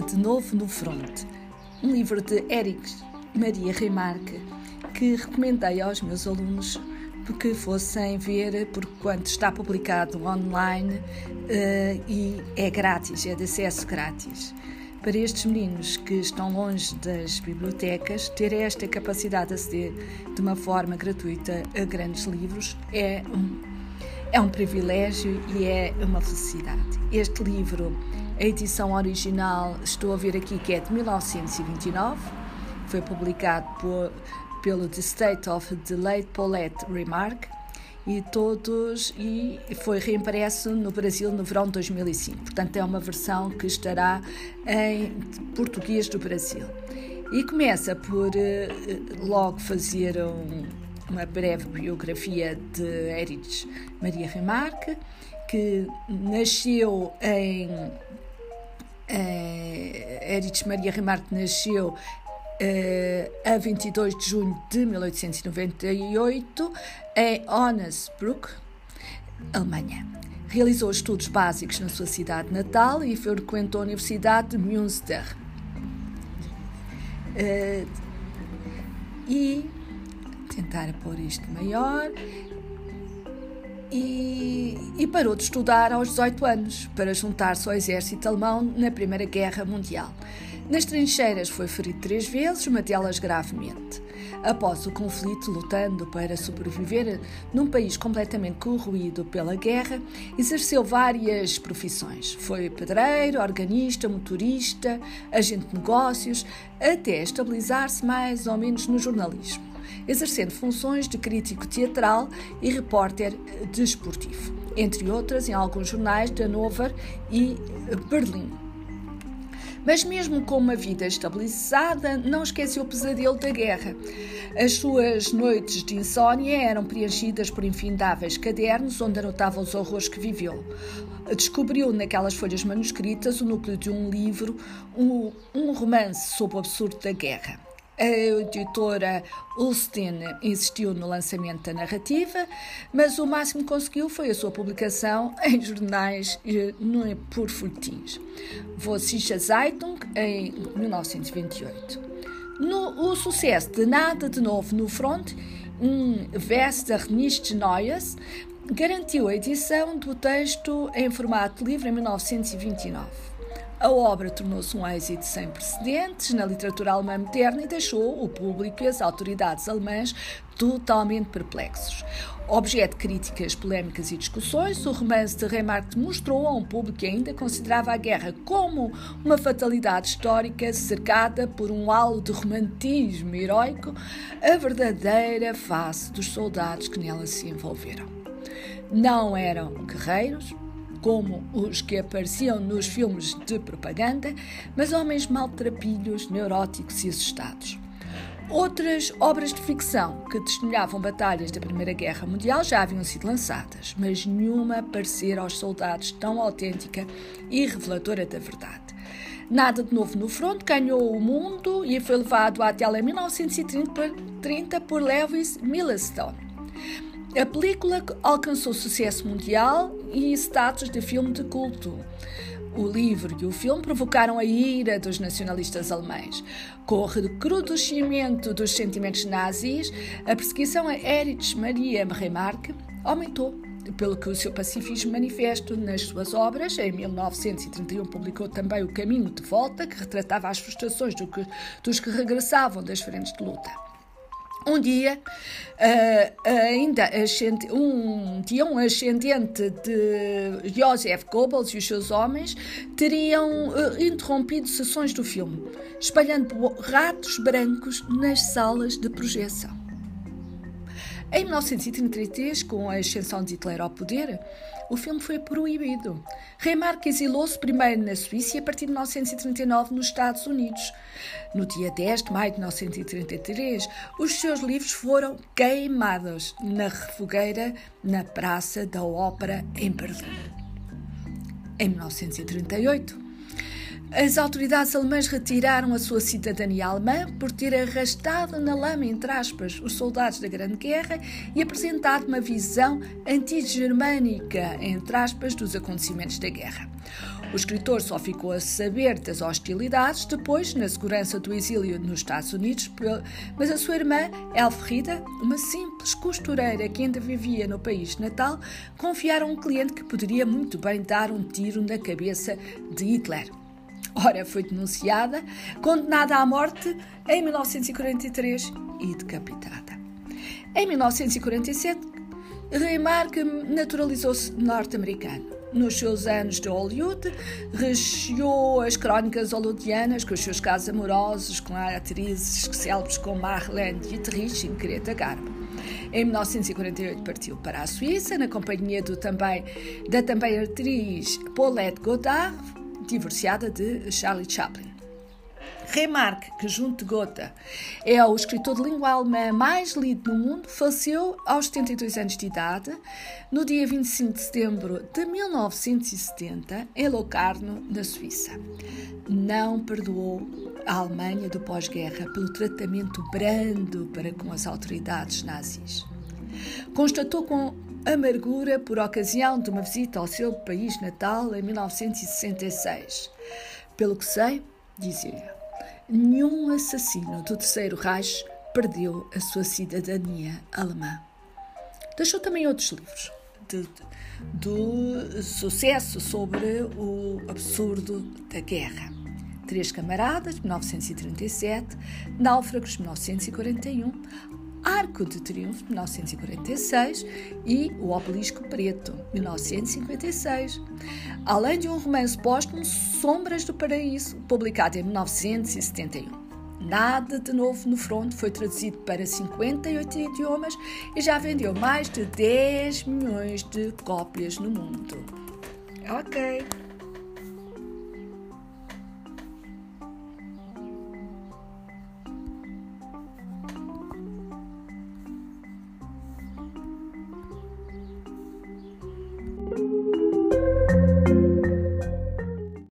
De Novo no Front, um livro de Eric Maria Remarque que recomendei aos meus alunos porque fossem ver, porque está publicado online uh, e é grátis, é de acesso grátis. Para estes meninos que estão longe das bibliotecas, ter esta capacidade de aceder de uma forma gratuita a grandes livros é um, é um privilégio e é uma felicidade. Este livro a edição original, estou a ver aqui que é de 1929, foi publicado por, pelo The State of the Late Paulette Remarque e todos e foi reimpresso no Brasil no verão de 2005. Portanto, é uma versão que estará em português do Brasil. E começa por eh, logo fazer um, uma breve biografia de Erich Maria Remarque, que nasceu em Erich Maria Remarque nasceu uh, a 22 de junho de 1898 em Onnesbruck, Alemanha. Realizou estudos básicos na sua cidade natal e frequentou a Universidade de Münster. Uh, e tentar pôr isto maior e, e, parou de estudar aos 18 anos para juntar-se ao exército alemão na Primeira Guerra Mundial. Nas trincheiras foi ferido três vezes, uma delas gravemente. Após o conflito, lutando para sobreviver num país completamente corroído pela guerra, exerceu várias profissões. Foi pedreiro, organista, motorista, agente de negócios, até estabilizar-se mais ou menos no jornalismo exercendo funções de crítico teatral e repórter desportivo, entre outras em alguns jornais de Hannover e Berlim. Mas, mesmo com uma vida estabilizada, não esqueceu o pesadelo da guerra. As suas noites de insônia eram preenchidas por infindáveis cadernos onde anotava os horrores que viveu. Descobriu naquelas folhas manuscritas o núcleo de um livro, um, um romance sobre o absurdo da guerra. A editora Ulstein insistiu no lançamento da narrativa, mas o máximo que conseguiu foi a sua publicação em jornais eh, por folhetins. Vossische Zeitung, em 1928. No, o sucesso de Nada de Novo no Front, um Wester nichts Neues, garantiu a edição do texto em formato livre em 1929. A obra tornou-se um êxito sem precedentes na literatura alemã moderna e deixou o público e as autoridades alemãs totalmente perplexos. Objeto de críticas, polémicas e discussões, o romance de Remarque mostrou a um público que ainda considerava a guerra como uma fatalidade histórica cercada por um halo de romantismo heróico a verdadeira face dos soldados que nela se envolveram. Não eram guerreiros, como os que apareciam nos filmes de propaganda, mas homens maltrapilhos, neuróticos e assustados. Outras obras de ficção que testemunhavam batalhas da Primeira Guerra Mundial já haviam sido lançadas, mas nenhuma parecer aos soldados tão autêntica e reveladora da verdade. Nada de novo no front ganhou o mundo e foi levado à tela em 1930 por Lewis Milestone. A película alcançou sucesso mundial e status de filme de culto. O livro e o filme provocaram a ira dos nacionalistas alemães. Com o recrudescimento dos sentimentos nazis, a perseguição a Erich Maria Remarque aumentou pelo que o seu pacifismo manifesto nas suas obras. Em 1931 publicou também O Caminho de Volta, que retratava as frustrações do que, dos que regressavam das frentes de luta. Um dia, uh, ainda um dia, um ascendente de Joseph Goebbels e os seus homens teriam uh, interrompido sessões do filme, espalhando ratos brancos nas salas de projeção. Em 1933, com a ascensão de Hitler ao poder, o filme foi proibido. Remarque exilou-se primeiro na Suíça e a partir de 1939 nos Estados Unidos. No dia 10 de maio de 1933, os seus livros foram queimados na refogueira na Praça da Ópera em Berlim. Em 1938, as autoridades alemãs retiraram a sua cidadania alemã por ter arrastado na lama, entre aspas, os soldados da Grande Guerra e apresentado uma visão anti-germânica, entre aspas, dos acontecimentos da guerra. O escritor só ficou a saber das hostilidades depois, na segurança do exílio nos Estados Unidos, mas a sua irmã, Elfrida, uma simples costureira que ainda vivia no país natal, confiaram a um cliente que poderia muito bem dar um tiro na cabeça de Hitler. Ora, foi denunciada, condenada à morte em 1943 e decapitada. Em 1947, Remarque naturalizou-se norte-americano. Nos seus anos de Hollywood, recheou as crónicas hollywoodianas com os seus casos amorosos com atrizes célebres como Marlene Dietrich e Greta Garbo. Em 1948 partiu para a Suíça, na companhia do também, da também atriz Paulette Goddard, divorciada de Charlie Chaplin. Remarque, que junto de Gota é o escritor de língua alemã mais lido no mundo, faleceu aos 72 anos de idade, no dia 25 de setembro de 1970, em Locarno, na Suíça. Não perdoou a Alemanha do pós-guerra pelo tratamento brando para com as autoridades nazis. Constatou com amargura por ocasião de uma visita ao seu país natal em 1966. Pelo que sei, dizia nenhum assassino do Terceiro Reich perdeu a sua cidadania alemã. Deixou também outros livros de, do sucesso sobre o absurdo da guerra. Três Camaradas, 1937, Náufragos, 1941, Arco de Triunfo, 1946 e O Obelisco Preto, 1956. Além de um romance póstumo, Sombras do Paraíso, publicado em 1971. Nada de novo no front foi traduzido para 58 idiomas e já vendeu mais de 10 milhões de cópias no mundo. Ok.